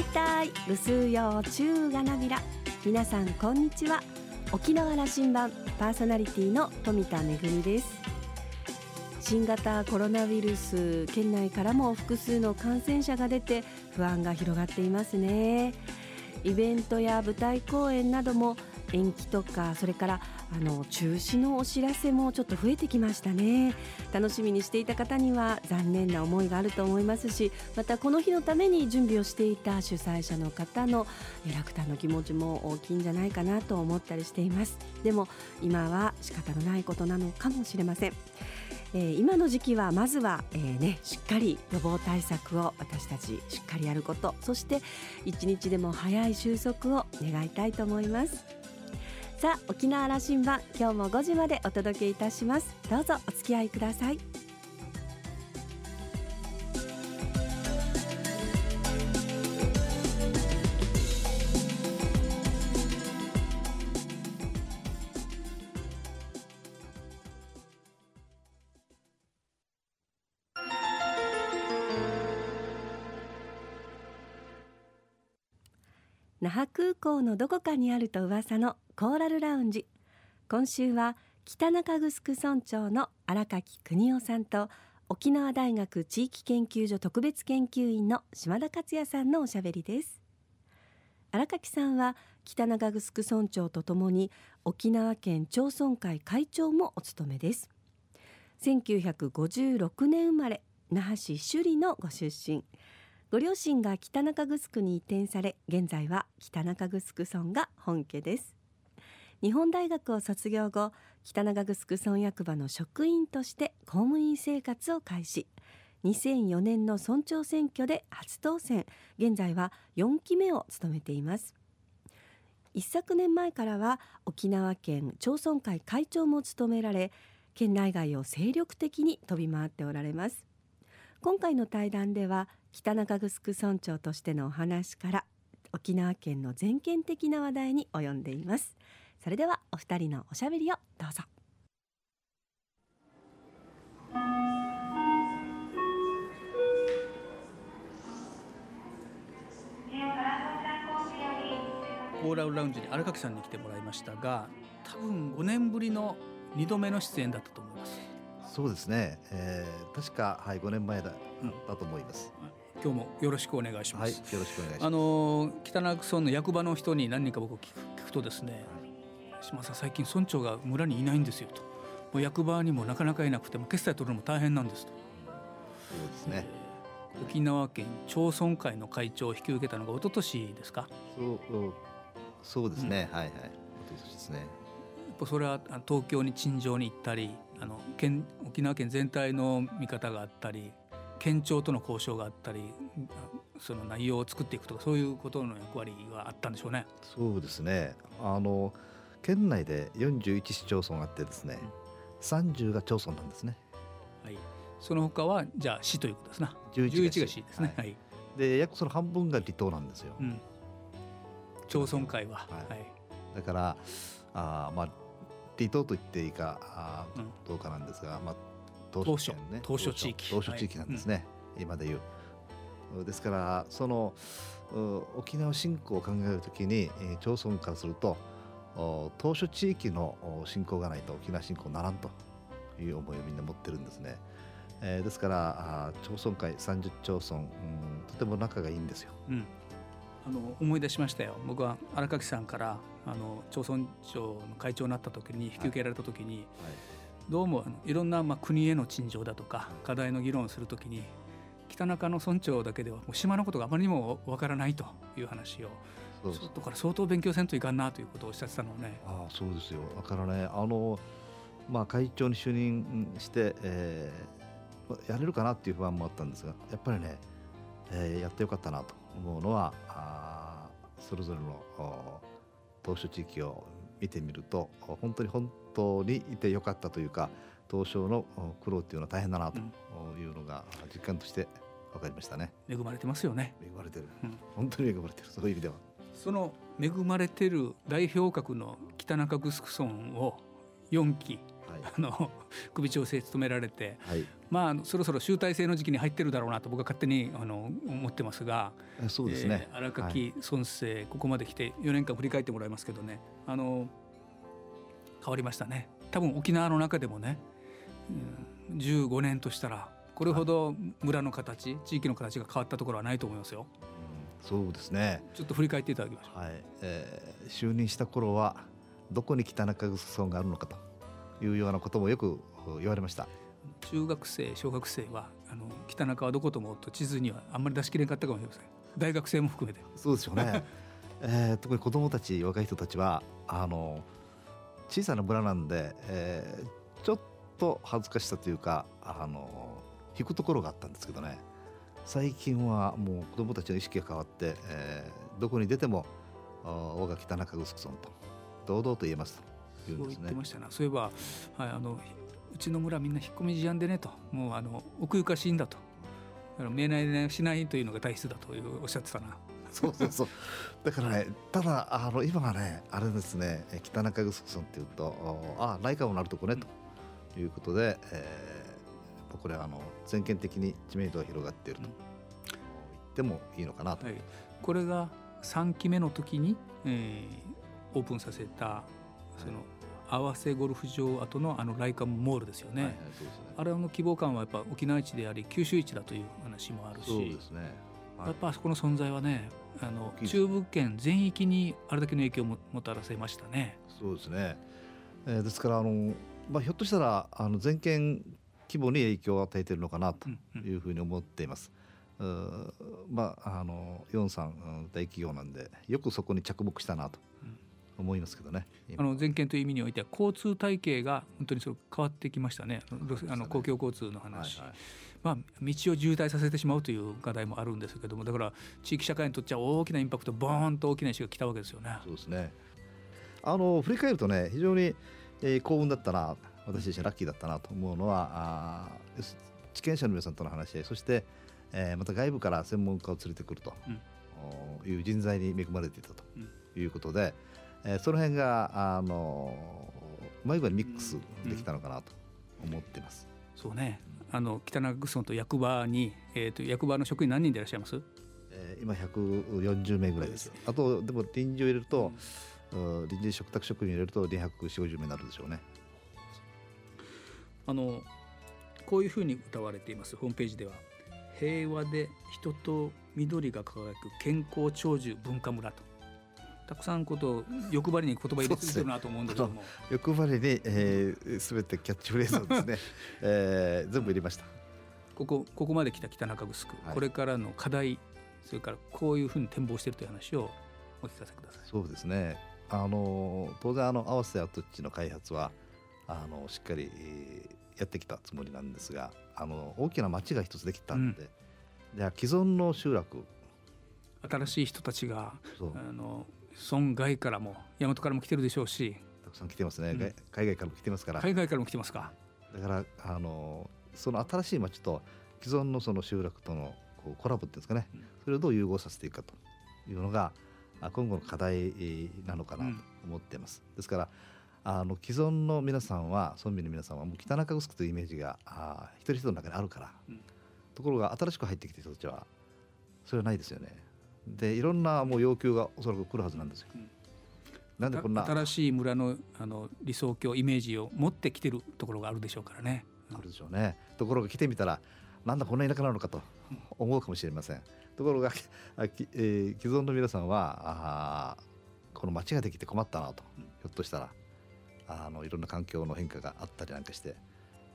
大体ぐすうよう中がなびら。皆さんこんにちは。沖縄羅針盤パーソナリティの富田恵です。新型コロナウイルス県内からも複数の感染者が出て不安が広がっていますね。イベントや舞台公演なども延期とかそれからあの中止のお知らせもちょっと増えてきましたね。楽しみにしていた方には残念な思いがあると思いますしまたこの日のために準備をしていた主催者の方の落胆の気持ちも大きいんじゃないかなと思ったりしています。でも今は仕方のないことなのかもしれません。えー、今の時期はまずは、えーね、しっかり予防対策を私たちしっかりやることそして一日でも早い収束を願いたいと思います。さあ沖縄羅針盤今日も5時までお届けいたします。どうぞお付き合いください。那覇空港のどこかにあると噂のコーラルラウンジ。今週は北中城村長の荒垣邦夫さんと沖縄大学地域研究所特別研究員の島田克也さんのおしゃべりです。荒垣さんは北中城村長とともに沖縄県町村会会長もお務めです。1956年生まれ那覇市首里のご出身。ご両親が北中城に移転され現在は北中城村が本家です。日本大学を卒業後北中城村役場の職員として公務員生活を開始。2004年の村長選挙で初当選。現在は4期目を務めています。一昨年前からは沖縄県町村会会長も務められ県内外を精力的に飛び回っておられます。今回の対談では北中城村長としてのお話から沖縄県の全県的な話題に及んでいます。それではお二人のおしゃべりをどうぞ。コーラルラウンジに荒垣さんに来てもらいましたが多分5年ぶりの2度目の出演だったと思います。そうですね、えー、確か、はい、5年前だ,、だと思います、今日もよろしくお願いします。はい、よろしくお願いします。あの北中村の役場の人に何人か僕聞く聞くとですね、はい、島さん最近村長が村にいないんですよと、もう役場にもなかなかいなくても決済取るのも大変なんですと。そうですね。えー、沖縄県町村会の会長を引き受けたのが一昨年ですか？そうそうですね、うん、はいはい一昨年ですね。やっぱそれは東京に陳情に行ったり、あの県沖縄県全体の見方があったり。県庁との交渉があったりその内容を作っていくとかそういうことの役割があったんでしょうね。そうですねあの県内で41市町村あってですね、うん、30が町村なんですね。はい、その他はじゃあ市ということですな。11が市。ですね。はい、で約その半分が離島なんですよ。うん、町村会は。はい、はい、だからあまあ離島と言っていいかあどうかなんですが、まあ当初ね。当初地域。当初地域なんですね、はい、今でいう。ですからその沖縄振興を考えるときに、えー、町村からすると当初地域の振興がないと沖縄振興ならんという思いをみんな持ってるんですね、えー、ですから町村会30町村、うん、とても仲がいいんですよ、うん、あの思い出しましたよ。僕は荒垣さんからあの町村長の会長になった時に引き受けられた時に、はい。はいどうもいろんなまあ国への陳情だとか課題の議論をするときに北中の村長だけではもう島のことがあまりにもわからないという話を外から相当勉強せんといかんなということをおっしゃってたのね。ああそうですよ。だからねあの、まあ、会長に就任して、えー、やれるかなっていう不安もあったんですがやっぱりね、えー、やってよかったなと思うのはあそれぞれの当初地域を見てみると本当に本当にいてよかったというか東証の苦労っていうのは大変だなというのが実感として分かりましたね、恵まれてますよね。恵まれてる、うん、本当に恵まれてる。そういう意味ではその恵まれてる代表格の北中城村を4期あの 首長制務められて、はい、まあそろそろ集大成の時期に入ってるだろうなと僕は勝手にあの思ってますがそうですね、えー、荒垣孫生、ここまで来て4年間振り返ってもらいますけどねあの変わりましたね。多分沖縄の中でもね、うん、15年としたらこれほど村の形地域の形が変わったところはないと思いますよ。そうですね。ちょっと振り返っていただきましょう、はい。えー、就任した頃はどこに北中城村があるのかというようなこともよく言われました。中学生小学生はあの北中はどこと思うと地図にはあんまり出しきれなかったかもしれません。大学生も含めて。そうですよね、えー、特に子どもたち若い人たちはあの小さな村なんで、えー、ちょっと恥ずかしさというかあの引くところがあったんですけどね最近はもう子どもたちの意識が変わって、えー、どこに出ても我が北中城村と堂々と言えますというんですね。そう言ってましたなそういえば、はい、あのうちの村みんな引っ込み思案でねともうあの奥ゆかしいんだとだから見えないねしないというのが大切だというおっしゃってたな。そうそうそうだからねただあの今はねあれですね北中城村っていうとあ内科もなるとこね、ということで、えーこれはあの全県的に知名度が広がっていると言ってもいいのかなと、はい、これが3期目の時に、えー、オープンさせたその、合わせゴルフ場跡のあのライカムモールですよね。はいはい、ねあれの希望感はやっぱ沖縄市であり九州市だという話もあるし、そうですね。はい、やっぱあそこの存在はね、あの中部圏全域にあれだけの影響をもたらせましたね。そうですね。えー、ですからあのまあひょっとしたらあの全県規模に影響を与えているのかなというふうに思っています。まああのヨンさん大企業なんでよくそこに着目したなと思いますけどね。あの全県という意味においては交通体系が本当にそ変わってきましたね。あの公共交通の話。はいはいまあ、道を渋滞させてしまうという課題もあるんですけどもだから地域社会にとっては大きなインパクトボーンと大きな石が来たわけですよね。そうですねあの振り返るとね非常に、えー、幸運だったな私自身ラッキーだったなと思うのはあ地権者の皆さんとの話し合いそして、えー、また外部から専門家を連れてくると、うん、いう人材に恵まれていたということで、うん、えー、その辺があのうまい具合にミックスできたのかなと思っています。うん、そうね。あの北中城と役場に、えーと、役場の職員何人でいらっしゃいます？えー、今140名ぐらいです。あとでも臨時を入れると、うん、臨時嘱託職員を入れると240名になるでしょうね。あのこういうふうに歌われています。ホームページでは。平和で人と緑が輝く健康長寿文化村と。たくさんこと欲張りに言葉入れてるなと思うんだけども、欲張りに、えー、全てキャッチフレーズをですね、えー、全部入れました。ここここまで来た北中城、はい、これからの課題それからこういうふうに展望しているという話をお聞かせください。そうですね。あの当然あの合わせ跡地の開発はあのしっかりやってきたつもりなんですがあの大きな町が一つできたんで、うん、じゃあ既存の集落。新しい人たちがあの村外からも大和からも来てるでしょうし。たくさん来てますね、うん、海外からも来てますから。海外からも来てますか。だからあのその新しい町と既存のその集落とのこうコラボっていうんですかね、うん、それをどう融合させていくかというのが今後の課題なのかなと思っています。ですからあの既存の皆さんは村民の皆さんはもう北中城というイメージがあ一人一人の中にあるから、うん、ところが新しく入ってきた人たちはそれはないですよね。でいろんなもう要求がおそらく来るはずなんですよ。うん、なんでこんな新しい村のあの理想郷イメージを持ってきてるところがあるでしょうからね。あるでしょうね。ところが来てみたらなんだこんな田舎なのかと思うかもしれません。ところが、えー、既存の皆さんはあこの町ができて困ったなと、ひょっとしたらあのいろんな環境の変化があったりなんかして、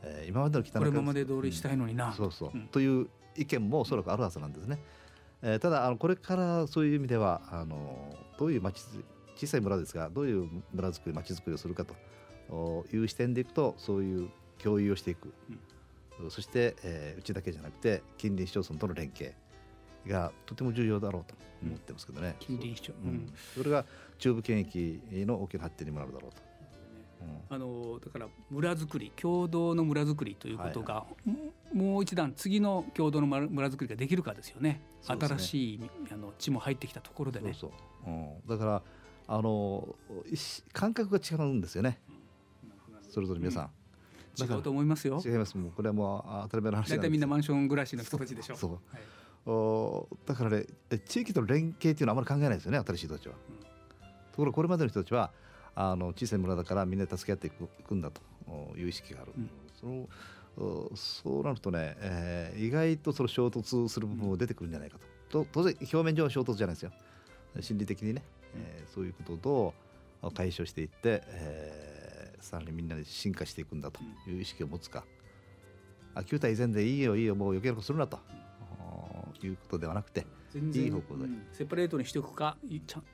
えー、今までの北中これまで通りしたいのにな、うん、そうそう、うん、という意見もおそらくあるはずなんですね。えー、ただあのこれからそういう意味ではあのどういう町小さい村ですがどういう村づくり町づくりをするかという視点でいくとそういう共有をしていく、うん、そして、えー、うちだけじゃなくて近隣市町村との連携がとても重要だろうと思ってますけどね、近隣市町、う。ん、それが中部圏域の大きな発展にもなるだろうとあのだから村づくり共同の村づくりということが、はいはい、もう一段次の共同の村づくりができるかですよね、ね、新しいあの地も入ってきたところでね。そうそう。うん、だからあの感覚が違うんですよね、それぞれ皆さん。違うと思いますよ。違います。もうこれはもう当たり前の話大体みんなマンション暮らしの人たちでしょ。そう、はい。おだからね地域との連携っていうのはあまり考えないですよね新しい人たちは、うん。ところがこれまでの人たちはあの小さい村だからみんなで助け合っていくいくんだという意識がある、うん。そのおそうなるとね、えー意外とその衝突する部分も出てくるんじゃないかと,、と当然表面上は衝突じゃないですよ。心理的にね、えーそういうことをどう解消していって、えーさらにみんなで進化していくんだという意識を持つか、あ旧態依然でいいよいいよもう余計なことするなと、おいうことではなくて、全然いい方向で。うん。セパレートにしておくか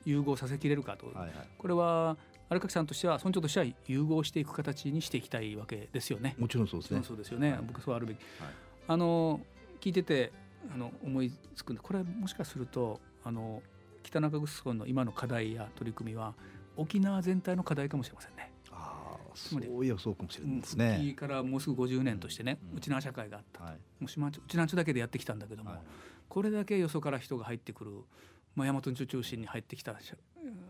融合させきれるかと、はいはい、これは荒垣さんとしては村長としては融合していく形にしていきたいわけですよね。もちろんそうですね。そうですよね、はい僕そうあるべき、はいあの聞いててあの思いつくんでこれもしかするとあの北中城村の今の課題や取り組みは沖縄全体の課題かもしれませんね。ああ、つまりそういやそうかもしれないです復ね。帰からもうすぐ50年としてね、うんうちな社会があった、はい。もう島うちなんちゅだけでやってきたんだけども、はいこれだけよそから人が入ってくる、まあ、大和んち中心に入ってきたし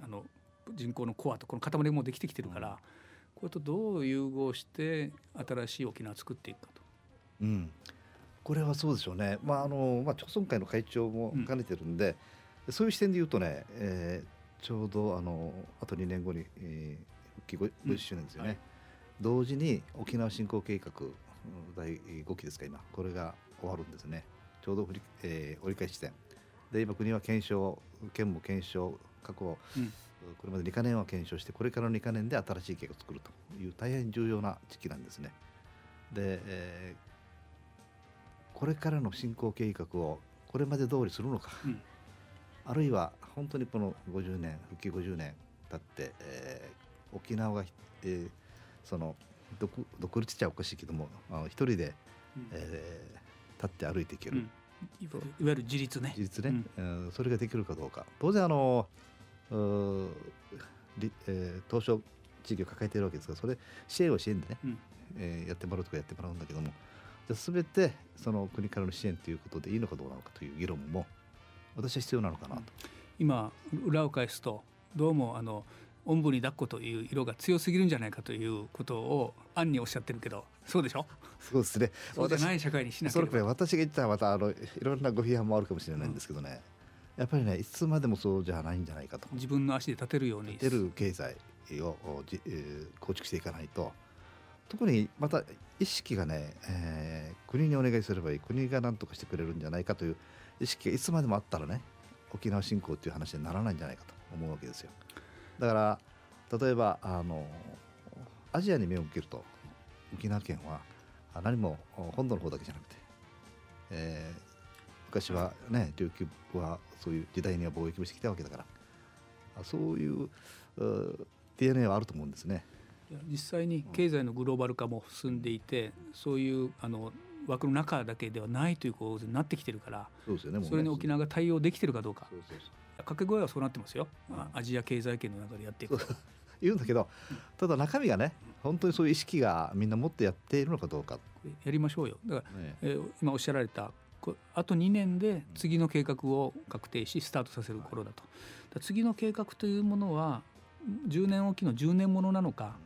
あの人口のコアとこの塊もできてきてるから、これとどう融合して新しい沖縄を作っていくかと。うん。これはそうでしょうね。まああのまあ町村会の会長も兼ねてるんで、そういう視点で言うとね、えーちょうどあのあと2年後に、えー、復帰 50, 50周年ですよね。はい同時に沖縄振興計画うん第5期ですか今これが終わるんですね。ちょうど振り、えー折り返し地点で今国は検証県も検証過去、うんこれまで2か年は検証してこれからの2か年で新しい計画を作るという大変重要な時期なんですね。で、えーこれからの振興計画をこれまで通りするのか、うん。あるいは本当にこの50年復帰50年経って、えー沖縄が、えーその独独立っちゃおかしいけどもあの一人で、うん。えー立って歩いていける、うん。いわゆる自立ね。事実ね、うん。それができるかどうか。当然あのうーりえー東証地域を抱えているわけですがそれ支援を支援でね、うん。えーやってもらうとかやってもらうんだけどもじゃあ全てその国からの支援ということでいいのかどうなのかという議論も私は必要なのかなと、今裏を返すとどうもあのおんぶに抱っこという色が強すぎるんじゃないかということを暗におっしゃってるけどそうでしょ？そうですね。そうじゃない社会にしなけそれこれれば。私が言ったらまたあのいろんなご批判もあるかもしれないんですけどね、やっぱりねいつまでもそうじゃないんじゃないかと。自分の足で立てるように。出る経済をじ、えー構築していかないと。特にまた意識がね、えー国にお願いすればいい。国が何とかしてくれるんじゃないかという意識がいつまでもあったらね沖縄振興っていう話にならないんじゃないかと思うわけですよ。だから例えばあのアジアに目を向けると沖縄県はあ何も本土の方だけじゃなくて、えー昔はね琉球はそういう時代には貿易もしてきたわけだから。あそういうう DNA はあると思うんですね。実際に経済のグローバル化も進んでいてそういうあの枠の中だけではないという構図になってきてるからそうですよね。ね。それに沖縄が対応できてるかどうか。掛け声はそうなってますよ、あアジア経済圏の中でやっていくと。言うんだけどただ中身がね本当にそういう意識がみんな持ってやっているのかどうか、やりましょうよ。だからね、えー今おっしゃられたこあと2年で次の計画を確定しスタートさせる頃だと、だ次の計画というものは10年おきの10年ものなのか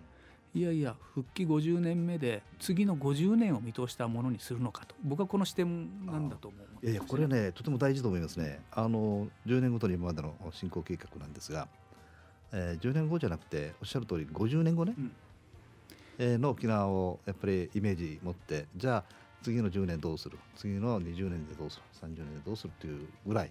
いやいや復帰50年目で次の50年を見通したものにするのかと。僕はこの視点なんだと思う。いやいやこれねとても大事と思いますね。あの10年ごとに今までの進行計画なんですが、えー10年後じゃなくておっしゃる通り50年後ね、うん。えーの沖縄をやっぱりイメージ持ってじゃあ次の10年どうする？次の20年でどうする？30年でどうするっていうぐらい、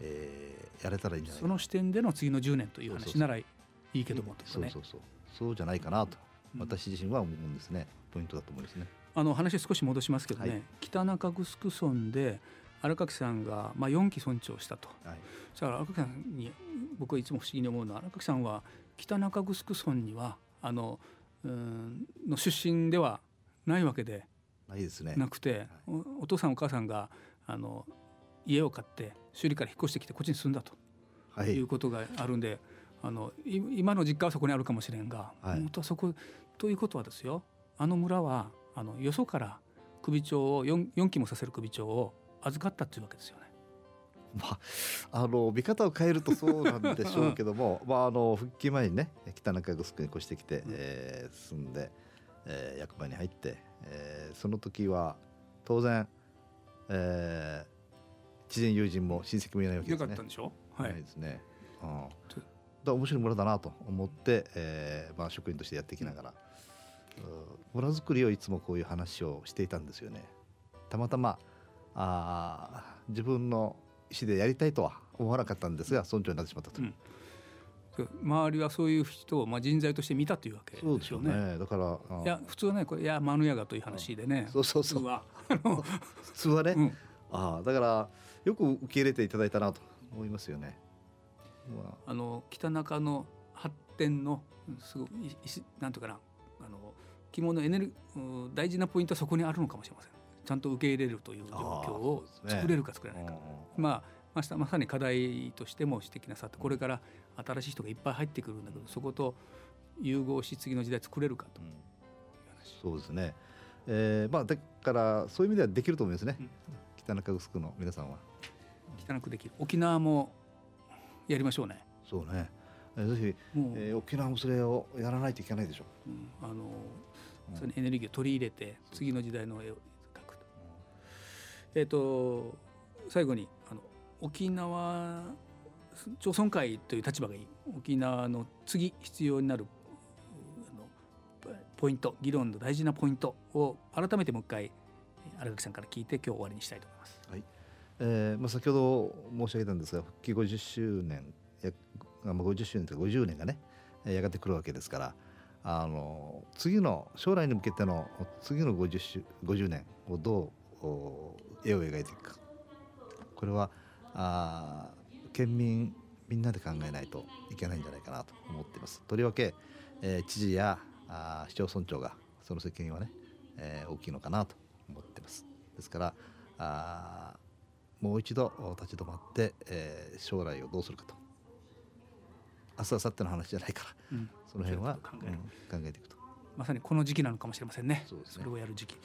えーやれたらいいんじゃないかその視点での次の10年という話ならいいけどもとかね。そうそうそう。そうじゃないかなと。うん。私自身は思うんですね。ポイントだと思うんですね。あの話少し戻しますけどね、はい。北中城村で荒垣さんが、まあ、4期村長したと。はい。じゃあ荒垣さんに僕はいつも不思議に思うのは荒垣さんは北中城村にはあのうーんの出身ではないわけでないですね。なくて、おお父さんお母さんがあの家を買って首里から引っ越してきてこっちに住んだとはいいうことがあるんで、あのい今の実家はそこにあるかもしれんが、はい本当はそこということはですよあの村はあのよそから首長を 4, 4期もさせる首長を預かったっていうわけですよね。まあ、あの見方を変えるとそうなんでしょうけども まああの復帰前にね北中城に越してきて、うんえー住んで、えー、役場に入って、えー、その時は当然、えー、知人友人も親戚もいないわけですね。よかったんでしょ？はい。ですね。うん。だ面白い村だなと思って、えーまあ、職員としてやっていきながら、うん、村づくりをいつもこういう話をしていたんですよね。たまたまあ自分の意思でやりたいとは思わなかったんですが村長になってしまったと。うん周りはそういう人をまあ人材として見たというわけですよね。ねだからいや普通はねこれいやマヌヤガという話でね。そうそうそう。普通はね。うん、ああだからよく受け入れていただいたなと思いますよね。あの北中の発展のすごいなんとかなあの着物エネル大事なポイントはそこにあるのかもしれません。ちゃんと受け入れるという状況を作れるか作れないか、ね、まあ まさに課題としても指摘なさってこれから新しい人がいっぱい入ってくるんだけどそこと融合し次の時代作れるかと、うん、そうですね、えー、まあだからそういう意味ではできると思いますね、うん、北中城の皆さんは。北中できる沖縄もやりましょうね。そうね。ぜひ、えー、沖縄もそれをやらないといけないでしょう、うん、あのそのエネルギーを取り入れて次の時代の絵をえーと、最後に沖縄町村会という立場がいい沖縄の次必要になるポイント議論の大事なポイントを改めてもう一回荒垣さんから聞いて今日終わりにしたいと思います。はいえーまあ、先ほど申し上げたんですが復帰50周年や、まあ、50周年とか50年がねやがて来るわけですからあの次の将来に向けての次の 50, 50年をどう絵を描いていくかこれはあ県民みんなで考えないといけないんじゃないかなと思っています。とりわけ、えー、知事やあ市町村長がその責任はね、えー、大きいのかなと思ってます。ですからあもう一度立ち止まって、えー、将来をどうするかと。明日明後日の話じゃないから、うん、その辺は考え,、うん、考えていくと。まさにこの時期なのかもしれませんね。ね、それをやる時期、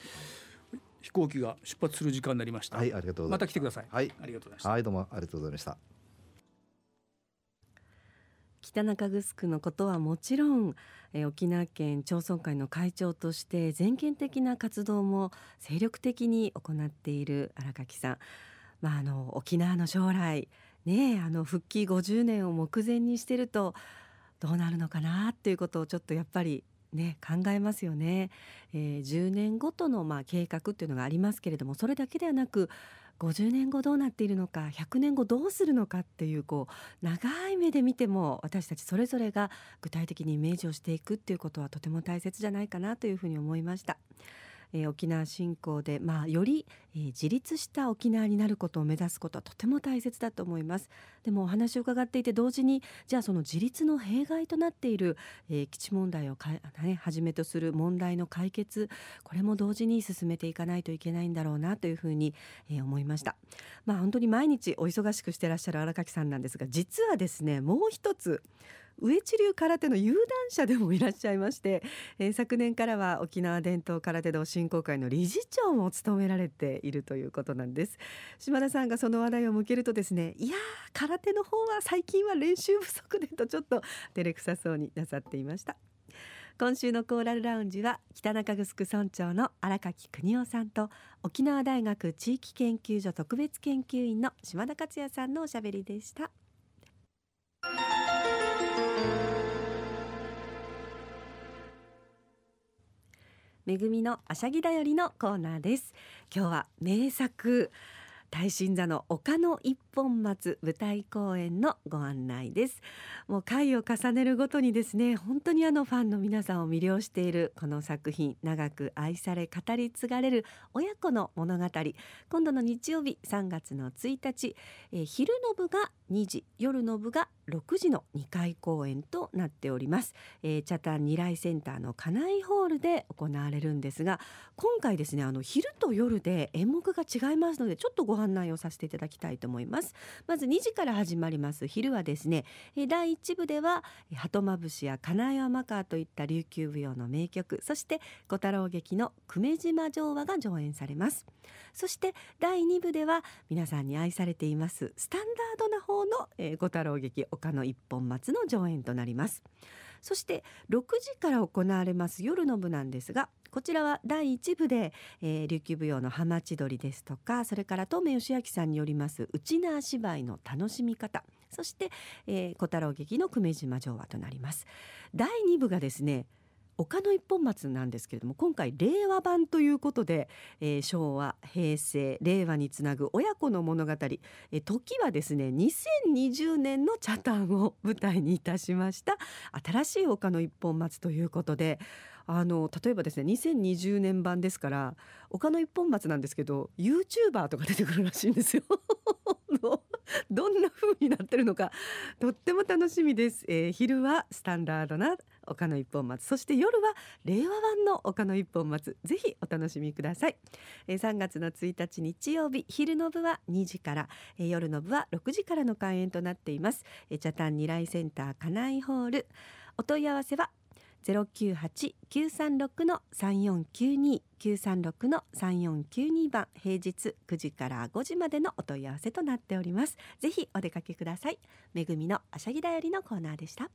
飛行機が出発する時間になりました。はい、ありがとうまた来てください。はい、ありがとうございました。はい、どうもありがとうございました。北中城のことはもちろん、え沖縄県町村会の会長として全県的な活動も精力的に行っている荒垣さん。まあ、あの沖縄の将来ねあの復帰50年を目前にしてるとどうなるのかなっていうことをちょっとやっぱりね、考えますよね、えー、10年ごとのまあ計画っていうのがありますけれどもそれだけではなく50年後どうなっているのか100年後どうするのかっていうこう長い目で見ても私たちそれぞれが具体的にイメージをしていくっていうことはとても大切じゃないかなというふうに思いました。えー、沖縄振興で、まあ、より、えー、自立した沖縄になることを目指すことはとても大切だと思います。でもお話を伺っていて同時にじゃあその自立の弊害となっている、えー、基地問題をか、ね、はじめとする問題の解決これも同時に進めていかないといけないんだろうなというふうに、えー、思いました。まあ本当に毎日お忙しくしてらっしゃる荒垣さんなんですが実はですねもう一つ上地流空手の有段者でもいらっしゃいまして、えー、昨年からは沖縄伝統空手道振興会の理事長も務められているということなんです島田さんがその話題を向けるとですねいや空手の方は最近は練習不足でとちょっと照れくさそうになさっていました今週のコーラルラウンジは北中城村長の荒垣邦夫さんと沖縄大学地域研究所特別研究員の島田克也さんのおしゃべりでした。めぐみのあしゃぎだよりのコーナーです。今日は名作大神座の丘の一本松舞台公演のご案内です。もう回を重ねるごとにですね本当にあのファンの皆さんを魅了しているこの作品長く愛され語り継がれる親子の物語。今度の日曜日3月の1日、えー、昼の部が2時夜の部が6時の2回公演となっております、えー、チャタン二来センターの家内ホールで行われるんですが今回ですねあの昼と夜で演目が違いますのでちょっとご案内をさせていただきたいと思います。まず2時から始まります。昼はですね第1部では鳩まぶしや金井天川といった琉球舞踊の名曲そして小太郎劇の久米島城話が上演されます。そして第2部では皆さんに愛されていますスタンダードな方の、えー、小太郎劇丘の一本松の上演となります。そして6時から行われます夜の部なんですがこちらは第1部で、えー、琉球舞踊の浜千鳥ですとかそれから東明義明さんによります内縄芝居の楽しみ方そして、えー、小太郎劇の久米島城和となります。第2部がですね丘の一本松なんですけれども今回令和版ということで、えー、昭和平成令和につなぐ親子の物語、えー、時はですね2020年の茶ンを舞台にいたしました新しい丘の一本松ということであの例えばですね2020年版ですから岡の一本松なんですけど YouTuber とか出てくるらしいんですよ。どんな風になってるのかとっても楽しみです、えー、昼はスタンダードな岡の一本松。そして夜は令和版の岡の一本松。ぜひお楽しみください、えー、3月の1日日曜日昼の部は2時から、えー、夜の部は6時からの開演となっています、えー、茶炭二来センター家内ホール。お問い合わせは098-936の3492 936の3492番平日9時から5時までのお問い合わせとなっております。ぜひお出かけください。めぐみのあしゃぎだよりのコーナーでした。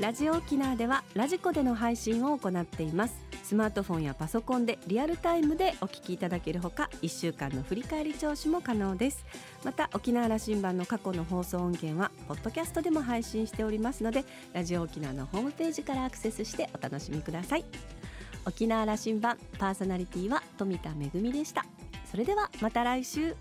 ラジオ沖縄ではラジコでの配信を行っています。スマートフォンやパソコンでリアルタイムでお聞きいただけるほか1週間の振り返り聴取も可能です。また沖縄羅針盤の過去の放送音源はポッドキャストでも配信しておりますのでラジオ沖縄のホームページからアクセスしてお楽しみください。沖縄羅針盤パーソナリティは富田恵でした。それではまた来週。